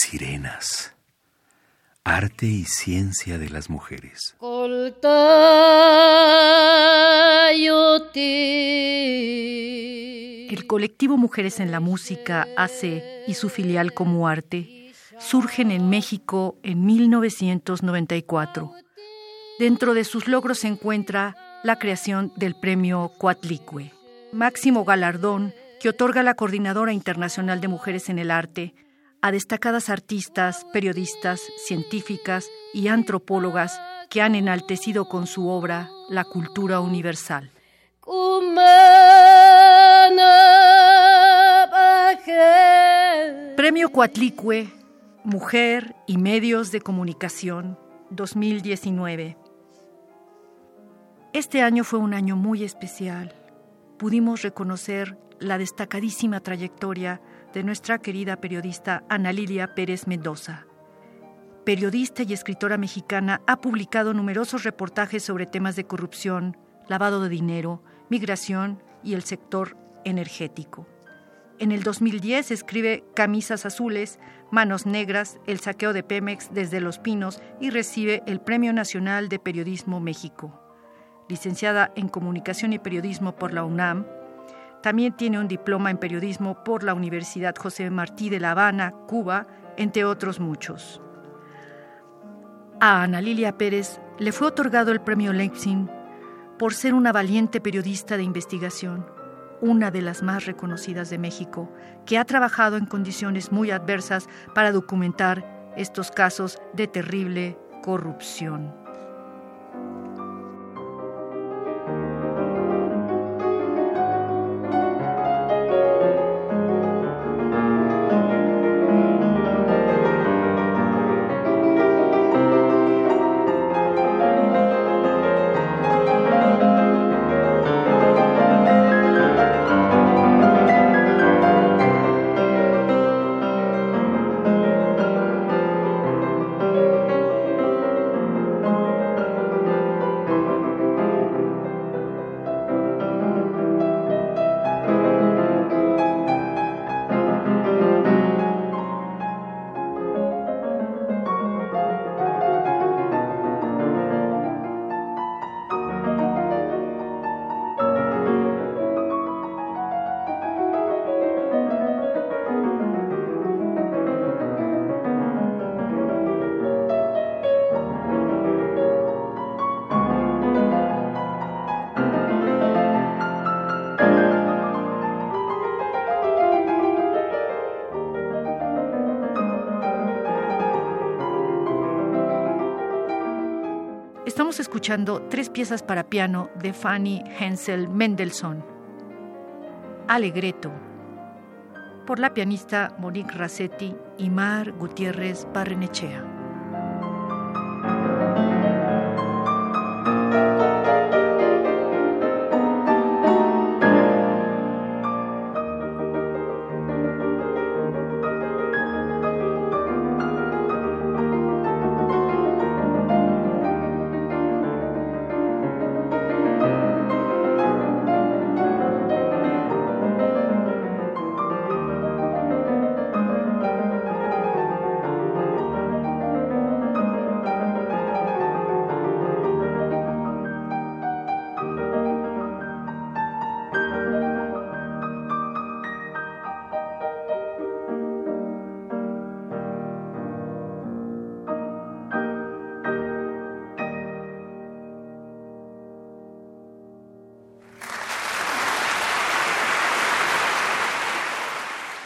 sirenas. Arte y ciencia de las mujeres. El colectivo Mujeres en la Música, AC y su filial Como Arte surgen en México en 1994. Dentro de sus logros se encuentra la creación del premio Coatlicue, máximo galardón que otorga la Coordinadora Internacional de Mujeres en el Arte a destacadas artistas, periodistas, científicas y antropólogas que han enaltecido con su obra la cultura universal. Premio Coatlicue, Mujer y Medios de Comunicación 2019. Este año fue un año muy especial. Pudimos reconocer la destacadísima trayectoria de nuestra querida periodista Ana Lilia Pérez Mendoza. Periodista y escritora mexicana, ha publicado numerosos reportajes sobre temas de corrupción, lavado de dinero, migración y el sector energético. En el 2010 escribe Camisas Azules, Manos Negras, El saqueo de Pemex desde Los Pinos y recibe el Premio Nacional de Periodismo México. Licenciada en Comunicación y Periodismo por la UNAM, también tiene un diploma en periodismo por la Universidad José Martí de La Habana, Cuba, entre otros muchos. A Ana Lilia Pérez le fue otorgado el premio Leipzig por ser una valiente periodista de investigación una de las más reconocidas de México, que ha trabajado en condiciones muy adversas para documentar estos casos de terrible corrupción. Escuchando tres piezas para piano de Fanny Hensel Mendelssohn. Alegreto, por la pianista Monique Rassetti y Mar Gutiérrez Barrenechea.